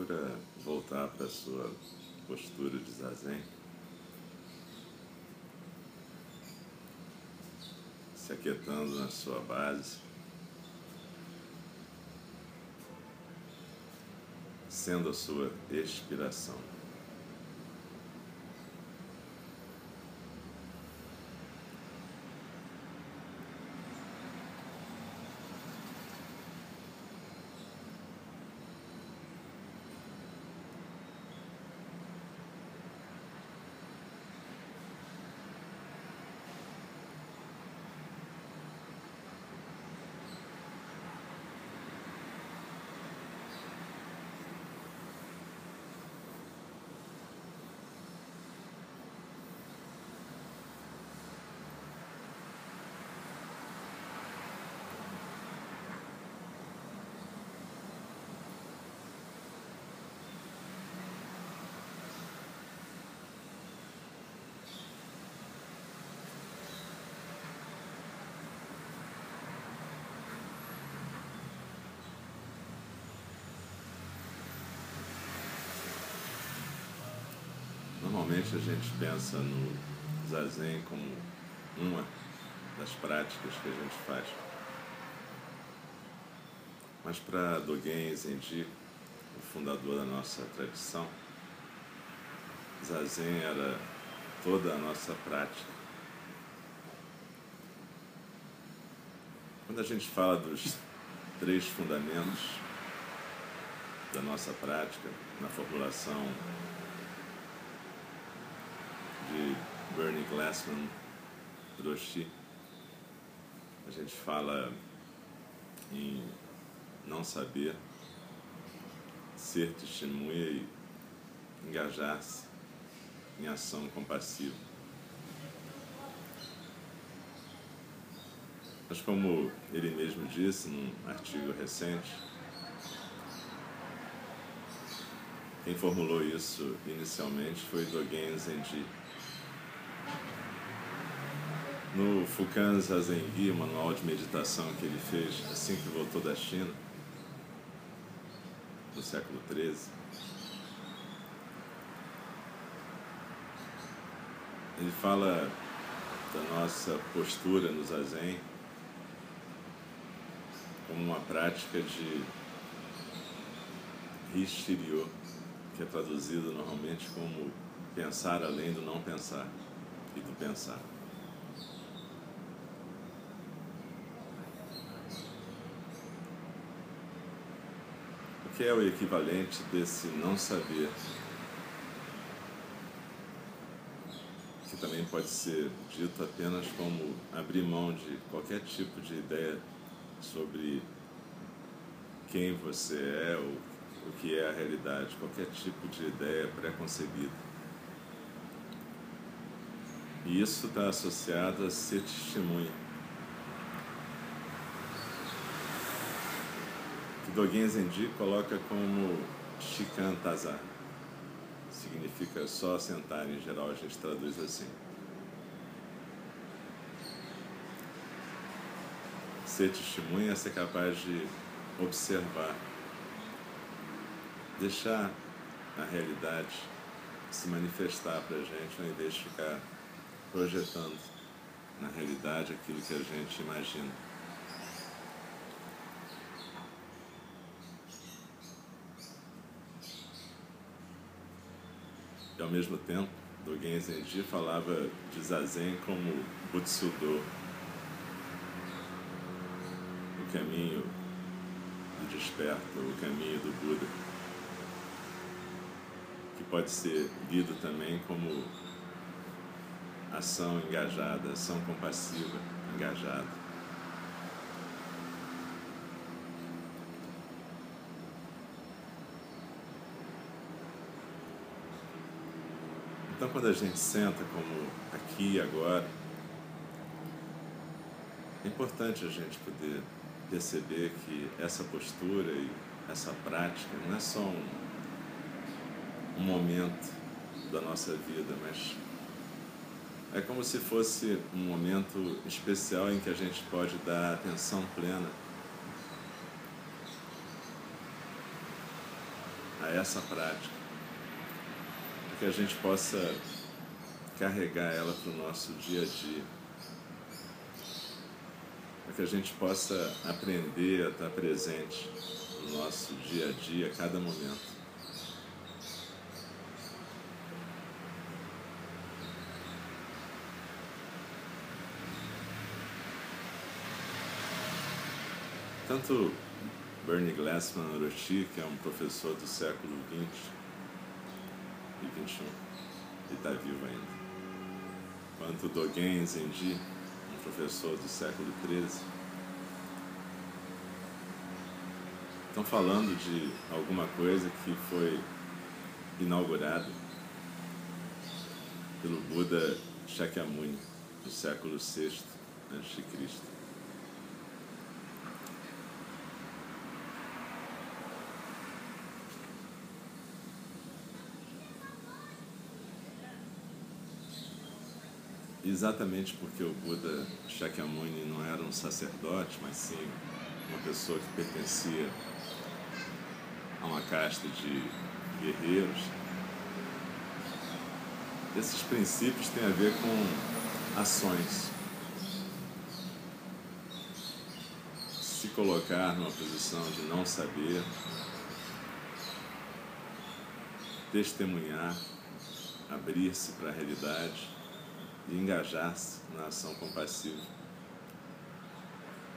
Procura voltar para a sua postura de zazen. Se aquietando na sua base. Sendo a sua expiração. Normalmente a gente pensa no zazen como uma das práticas que a gente faz. Mas para Dogen Zenji, o fundador da nossa tradição, zazen era toda a nossa prática. Quando a gente fala dos três fundamentos da nossa prática, na formulação de Bernie Glassman, Roshi, a gente fala em não saber, ser testemunha e engajar-se em ação compassiva. Mas como ele mesmo disse num artigo recente, quem formulou isso inicialmente foi Dogen Zenji, no Fukan Zazengi, manual de meditação que ele fez assim que voltou da China, no século XIII, ele fala da nossa postura no Zazen como uma prática de Rishiryo, que é traduzido normalmente como pensar além do não pensar e do pensar. Que é o equivalente desse não saber, que também pode ser dito apenas como abrir mão de qualquer tipo de ideia sobre quem você é ou o que é a realidade, qualquer tipo de ideia preconcebida. E isso está associado a ser testemunha. Que Dogen Zenji coloca como Shikantaza. Significa só sentar, em geral a gente traduz assim. Ser testemunha ser capaz de observar, deixar a realidade se manifestar para a gente, ao invés de ficar projetando na realidade aquilo que a gente imagina. E ao mesmo tempo, Dogen Zenji falava de Zazen como Butsudo, o caminho do desperto, o caminho do Buda, que pode ser lido também como ação engajada, ação compassiva engajada. Então, quando a gente senta como aqui e agora, é importante a gente poder perceber que essa postura e essa prática não é só um, um momento da nossa vida, mas é como se fosse um momento especial em que a gente pode dar atenção plena a essa prática, que a gente possa carregar ela para o nosso dia a dia, para que a gente possa aprender a estar presente no nosso dia a dia, a cada momento. Tanto Bernie Glassman Orochi, que é um professor do século XX e XXI, e está vivo ainda, quanto Dogen Zenji, um professor do século XIII, estão falando de alguma coisa que foi inaugurada pelo Buda Shakyamuni no século VI a.C. exatamente porque o Buda Shakyamuni não era um sacerdote, mas sim uma pessoa que pertencia a uma casta de guerreiros. Esses princípios têm a ver com ações. Se colocar numa posição de não saber, testemunhar, abrir-se para a realidade e engajar-se na ação compassiva.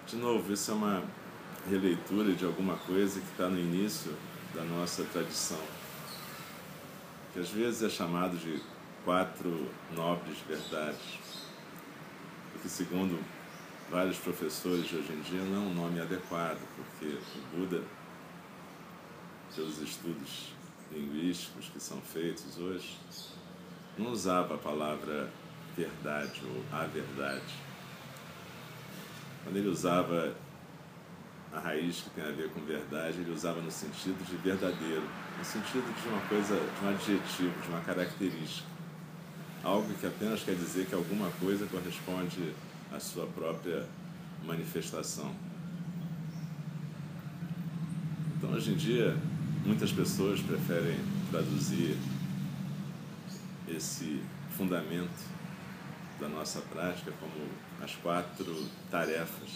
De novo, isso é uma releitura de alguma coisa que está no início da nossa tradição, que às vezes é chamado de quatro nobres verdades, porque segundo vários professores de hoje em dia não é um nome adequado, porque o Buda, pelos estudos linguísticos que são feitos hoje, não usava a palavra verdade ou a verdade. Quando ele usava a raiz que tem a ver com verdade, ele usava no sentido de verdadeiro, no sentido de uma coisa, de um adjetivo, de uma característica. Algo que apenas quer dizer que alguma coisa corresponde à sua própria manifestação. Então, hoje em dia, muitas pessoas preferem traduzir esse fundamento da nossa prática como as quatro tarefas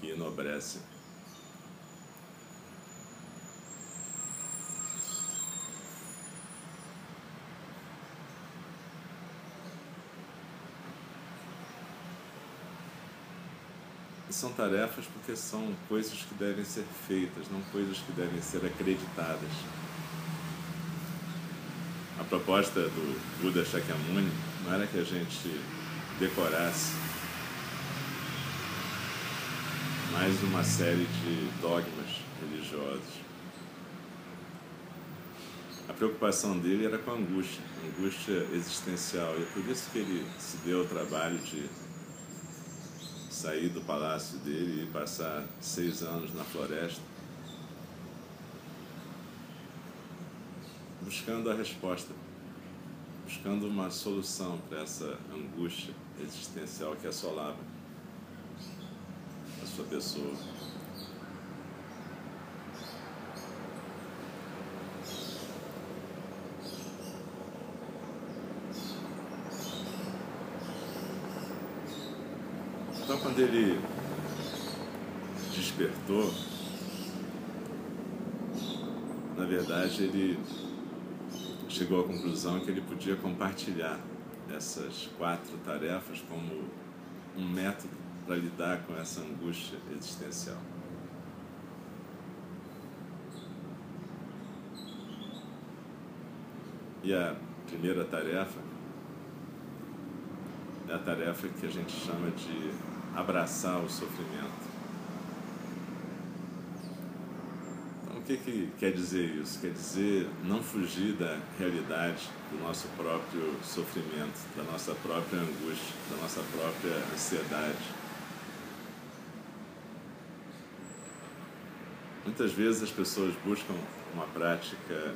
que enobrecem. E são tarefas porque são coisas que devem ser feitas, não coisas que devem ser acreditadas. A proposta do Buda Shakyamuni não era que a gente decorasse mais uma série de dogmas religiosos. A preocupação dele era com a angústia, angústia existencial. E é por isso que ele se deu o trabalho de sair do palácio dele e passar seis anos na floresta, buscando a resposta buscando uma solução para essa angústia existencial que assolava a sua pessoa. Então, quando ele despertou, na verdade, ele chegou à conclusão que ele podia compartilhar essas quatro tarefas como um método para lidar com essa angústia existencial. E a primeira tarefa é a tarefa que a gente chama de abraçar o sofrimento. Que, que quer dizer isso? Quer dizer não fugir da realidade do nosso próprio sofrimento, da nossa própria angústia, da nossa própria ansiedade. Muitas vezes as pessoas buscam uma prática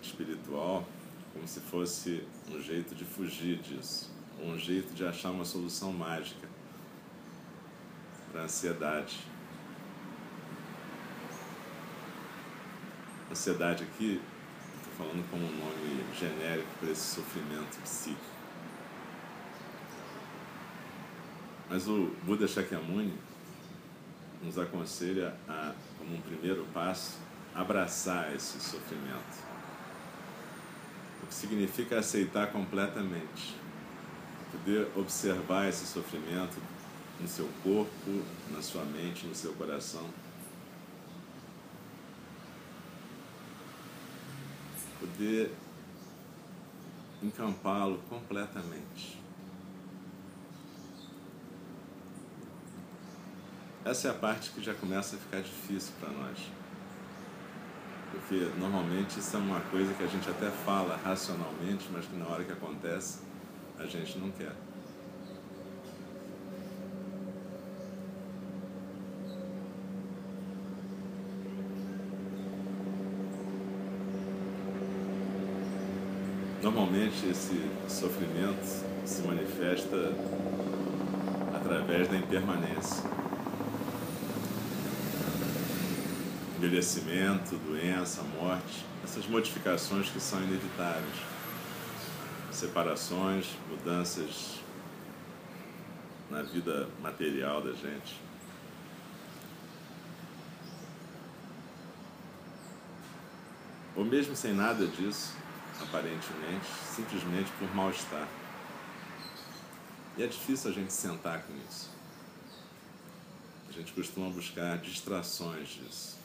espiritual como se fosse um jeito de fugir disso, um jeito de achar uma solução mágica para a ansiedade ansiedade aqui, estou falando como um nome genérico para esse sofrimento psíquico. Mas o Buda Shakyamuni nos aconselha a, como um primeiro passo, abraçar esse sofrimento. O que significa aceitar completamente. Poder observar esse sofrimento no seu corpo, na sua mente, no seu coração. Poder encampá-lo completamente. Essa é a parte que já começa a ficar difícil para nós. Porque normalmente isso é uma coisa que a gente até fala racionalmente, mas que na hora que acontece a gente não quer. Normalmente esse sofrimento se manifesta através da impermanência. Envelhecimento, doença, morte, essas modificações que são inevitáveis. Separações, mudanças na vida material da gente. Ou mesmo sem nada disso, aparentemente, simplesmente por mal-estar. E é difícil a gente sentar com isso. A gente costuma buscar distrações disso.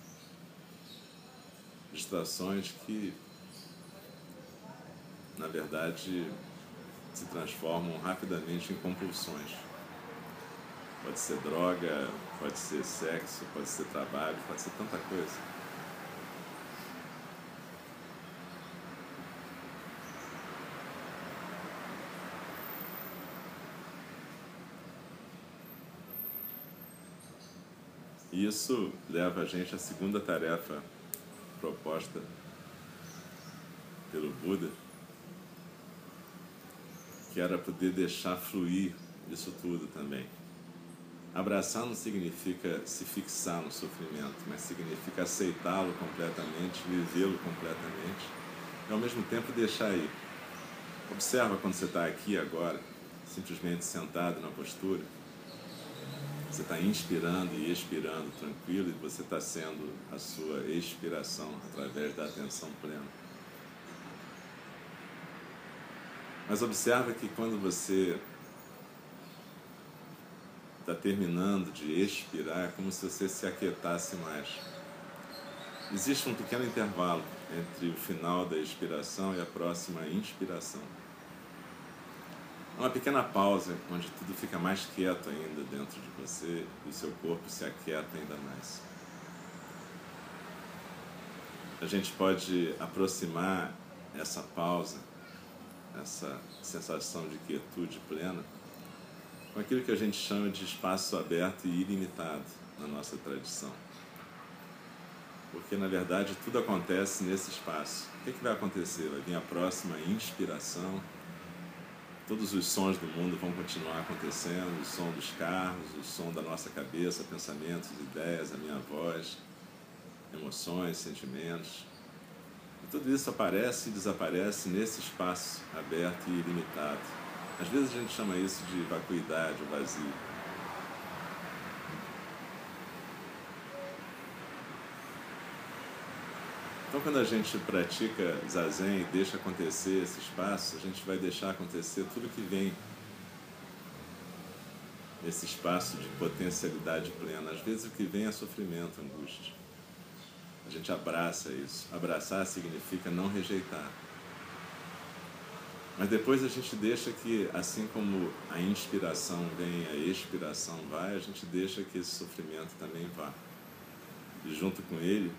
Distrações que, na verdade, se transformam rapidamente em compulsões. Pode ser droga, pode ser sexo, pode ser trabalho, pode ser tanta coisa. E isso leva a gente à segunda tarefa proposta pelo Buda, que era poder deixar fluir isso tudo também. Abraçar não significa se fixar no sofrimento, mas significa aceitá-lo completamente, vivê-lo completamente e ao mesmo tempo deixar ir. Observa quando você está aqui agora, simplesmente sentado na postura você está inspirando e expirando tranquilo e você está sendo a sua expiração através da atenção plena. Mas observa que quando você está terminando de expirar, é como se você se aquietasse mais. Existe um pequeno intervalo entre o final da expiração e a próxima inspiração uma pequena pausa onde tudo fica mais quieto ainda dentro de você e o seu corpo se aquieta ainda mais. A gente pode aproximar essa pausa, essa sensação de quietude plena, com aquilo que a gente chama de espaço aberto e ilimitado na nossa tradição. Porque, na verdade, tudo acontece nesse espaço. O que, que vai acontecer? Vai vir a próxima inspiração, Todos os sons do mundo vão continuar acontecendo, o som dos carros, o som da nossa cabeça, pensamentos, ideias, a minha voz, emoções, sentimentos. E tudo isso aparece e desaparece nesse espaço aberto e ilimitado. Às vezes a gente chama isso de vacuidade, o vazio. Quando a gente pratica zazen e deixa acontecer esse espaço, a gente vai deixar acontecer tudo que vem nesse espaço de potencialidade plena. Às vezes, o que vem é sofrimento, angústia. A gente abraça isso. Abraçar significa não rejeitar. Mas depois a gente deixa que, assim como a inspiração vem, a expiração vai, a gente deixa que esse sofrimento também vá. E junto com ele,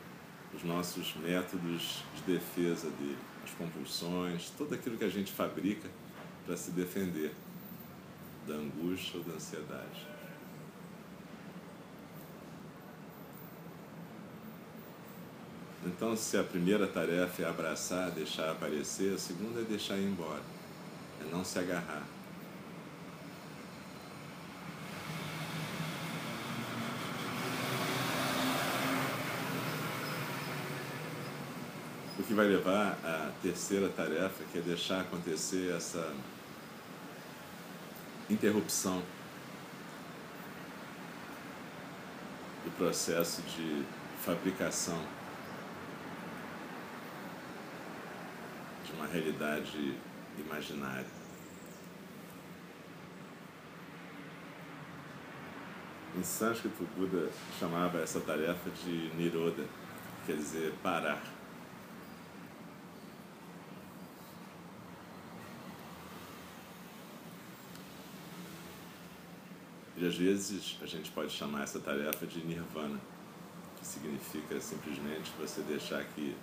os nossos métodos de defesa dele, as compulsões, tudo aquilo que a gente fabrica para se defender da angústia ou da ansiedade. Então, se a primeira tarefa é abraçar, deixar aparecer, a segunda é deixar ir embora, é não se agarrar. Que vai levar à terceira tarefa, que é deixar acontecer essa interrupção do processo de fabricação de uma realidade imaginária. Em sânscrito, Buda chamava essa tarefa de Niroda, quer dizer parar. E às vezes a gente pode chamar essa tarefa de Nirvana, que significa simplesmente você deixar que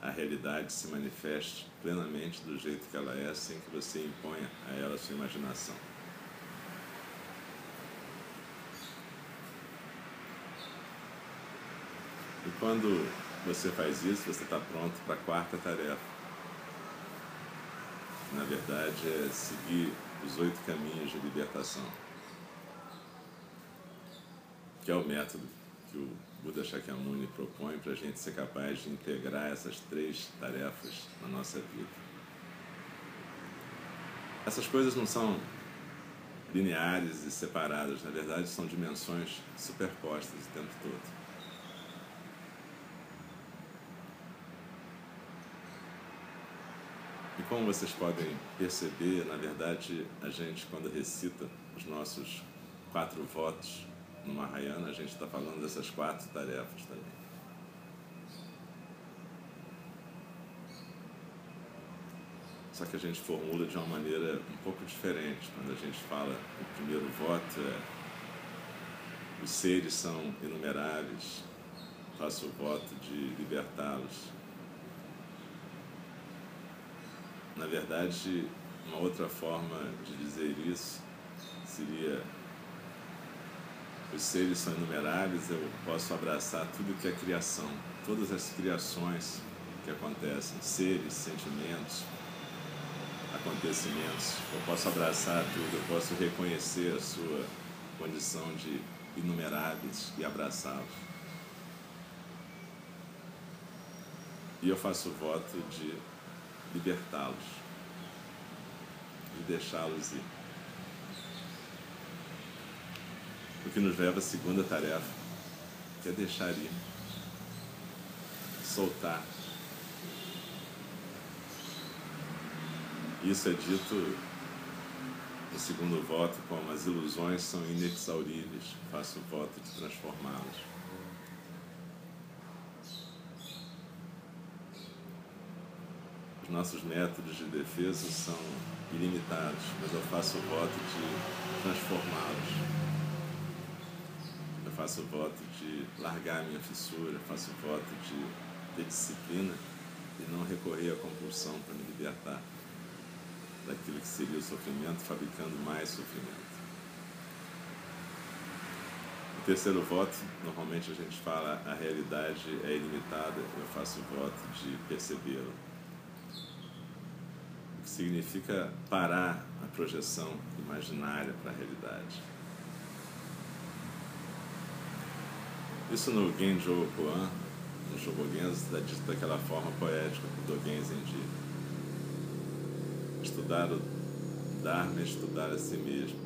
a realidade se manifeste plenamente do jeito que ela é, sem que você imponha a ela a sua imaginação. E quando você faz isso, você está pronto para a quarta tarefa. Na verdade, é seguir os oito caminhos de libertação que é o método que o Buda Shakyamuni propõe para a gente ser capaz de integrar essas três tarefas na nossa vida. Essas coisas não são lineares e separadas, na verdade são dimensões superpostas o tempo todo. E como vocês podem perceber, na verdade, a gente, quando recita os nossos quatro votos no Mahayana, a gente está falando dessas quatro tarefas também. Só que a gente formula de uma maneira um pouco diferente. Quando a gente fala o primeiro voto é os seres são inumeráveis, faço o voto de libertá-los. Na verdade, uma outra forma de dizer isso seria os seres são inumeráveis, eu posso abraçar tudo que é criação, todas as criações que acontecem, seres, sentimentos, acontecimentos. Eu posso abraçar tudo, eu posso reconhecer a sua condição de inumeráveis e abraçá-los. E eu faço o voto de libertá-los, de deixá-los ir. O que nos leva à segunda tarefa, que é deixar ir, soltar. Isso é dito no segundo voto como as ilusões são inexauríveis, faço o voto de transformá-las. Os nossos métodos de defesa são ilimitados, mas eu faço o voto de transformá-los faço o voto de largar a minha fissura, faço o voto de ter disciplina e não recorrer à compulsão para me libertar daquilo que seria o sofrimento, fabricando mais sofrimento. O terceiro voto, normalmente a gente fala a realidade é ilimitada, eu faço o voto de percebê-la. O que significa parar a projeção imaginária para a realidade. Isso no Genjo Koan, no Shobogenzo, está dito daquela forma poética que o Dogen Zenji. Estudar o Dharma é estudar a si mesmo.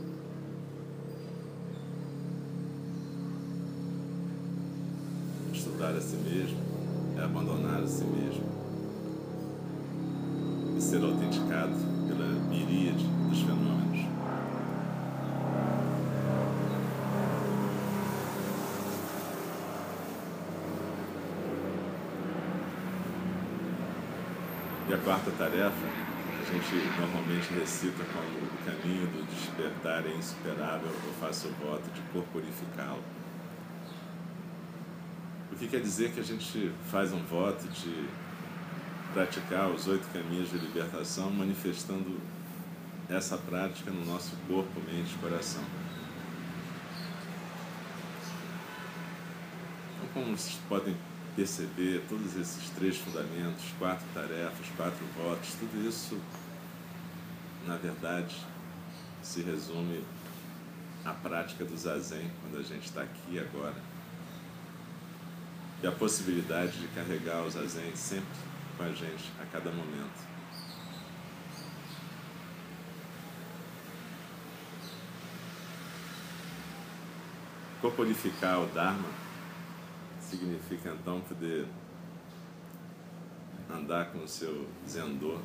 Estudar a si mesmo é abandonar a si mesmo e ser autenticado pela miríade dos fenômenos. E a quarta tarefa, a gente normalmente recita como o caminho do despertar é insuperável, eu faço o voto de corporificá-lo. O que quer dizer que a gente faz um voto de praticar os oito caminhos de libertação, manifestando essa prática no nosso corpo, mente e coração. Então, como vocês podem perceber todos esses três fundamentos, quatro tarefas, quatro votos, tudo isso, na verdade, se resume à prática do zazen quando a gente está aqui agora. e a possibilidade de carregar os zazen sempre com a gente, a cada momento. Corporificar o Dharma significa então poder andar com o seu Zendô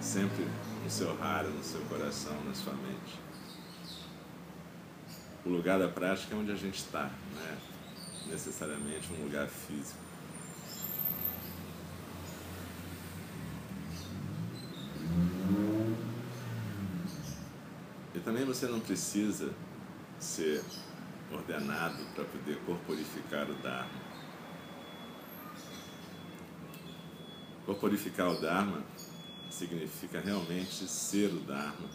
sempre no seu raro, no seu coração, na sua mente. O lugar da prática é onde a gente está, não é necessariamente um lugar físico. E também você não precisa ser ordenado para poder corporificar o Dharma. Corporificar o Dharma significa realmente ser o Dharma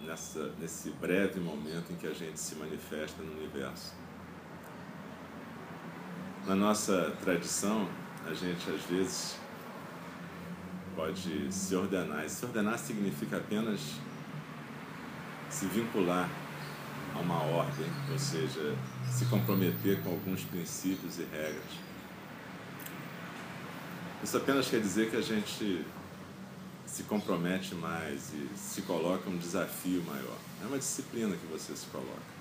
nessa, nesse breve momento em que a gente se manifesta no universo. Na nossa tradição, a gente às vezes pode se ordenar. E se ordenar significa apenas se vincular a uma ordem, ou seja, se comprometer com alguns princípios e regras. Isso apenas quer dizer que a gente se compromete mais e se coloca um desafio maior. É uma disciplina que você se coloca.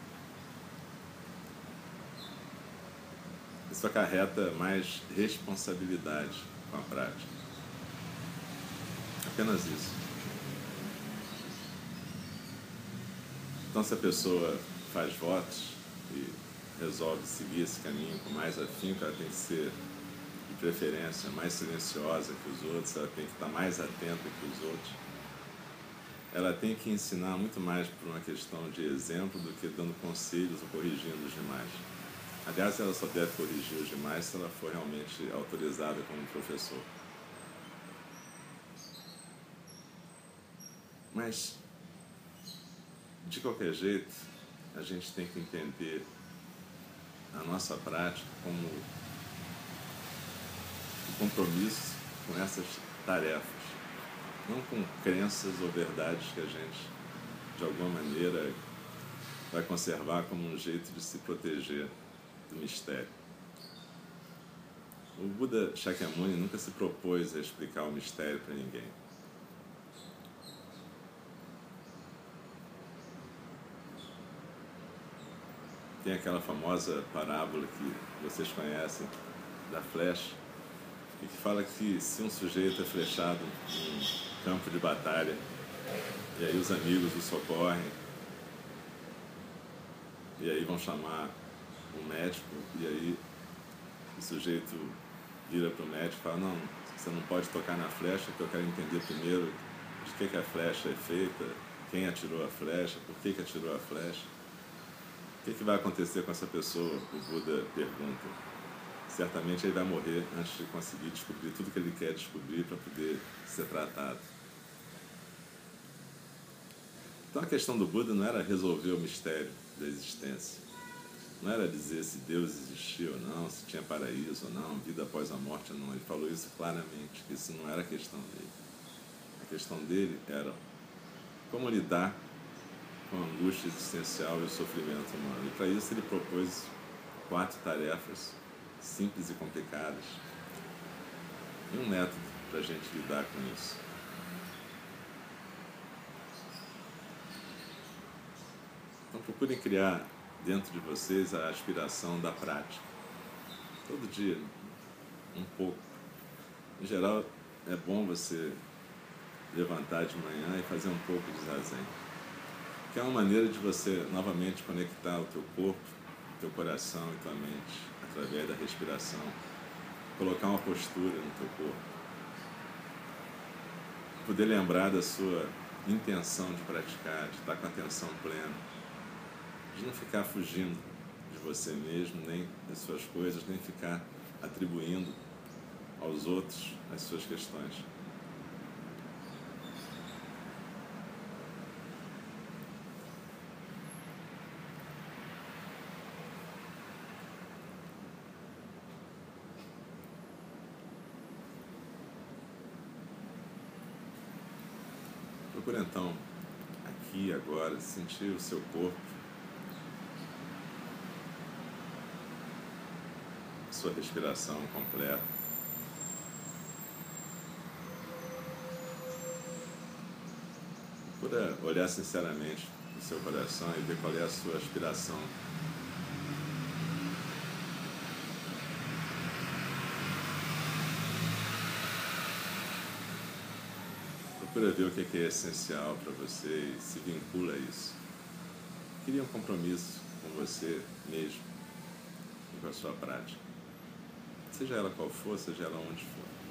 Isso acarreta mais responsabilidade com a prática. Apenas isso. Então, se a pessoa faz votos e resolve seguir esse caminho com mais afinco, ela tem que ser de preferência mais silenciosa que os outros, ela tem que estar mais atenta que os outros. Ela tem que ensinar muito mais por uma questão de exemplo do que dando conselhos ou corrigindo os demais. Aliás, ela só deve corrigir os demais se ela for realmente autorizada como professor. Mas, de qualquer jeito, a gente tem que entender a nossa prática como compromisso com essas tarefas, não com crenças ou verdades que a gente, de alguma maneira, vai conservar como um jeito de se proteger do mistério. O Buda Shakyamuni nunca se propôs a explicar o mistério para ninguém. Tem aquela famosa parábola que vocês conhecem da flecha e que fala que se um sujeito é flechado em campo de batalha e aí os amigos o socorrem e aí vão chamar o médico e aí o sujeito vira para o médico e fala, não, você não pode tocar na flecha, porque eu quero entender primeiro de que, que a flecha é feita, quem atirou a flecha, por que, que atirou a flecha. O que, que vai acontecer com essa pessoa? O Buda pergunta certamente ele vai morrer antes de conseguir descobrir tudo que ele quer descobrir para poder ser tratado. Então a questão do Buda não era resolver o mistério da existência. Não era dizer se Deus existia ou não, se tinha paraíso ou não, vida após a morte ou não. Ele falou isso claramente, que isso não era a questão dele. A questão dele era como lidar com a angústia existencial e o sofrimento humano. E para isso ele propôs quatro tarefas simples e complicadas. E um método para a gente lidar com isso. Então procurem criar dentro de vocês a aspiração da prática. Todo dia, um pouco. Em geral, é bom você levantar de manhã e fazer um pouco de zazen. Que é uma maneira de você novamente conectar o teu corpo, teu coração e tua mente através da respiração, colocar uma postura no teu corpo, poder lembrar da sua intenção de praticar, de estar com atenção plena, de não ficar fugindo de você mesmo, nem das suas coisas, nem ficar atribuindo aos outros as suas questões. Procura então, aqui agora, sentir o seu corpo, sua respiração completa. Procura olhar sinceramente no seu coração e ver qual é a sua aspiração. Procura ver o que é essencial para você e se vincula a isso. Cria um compromisso com você mesmo e com a sua prática. Seja ela qual for, seja ela onde for.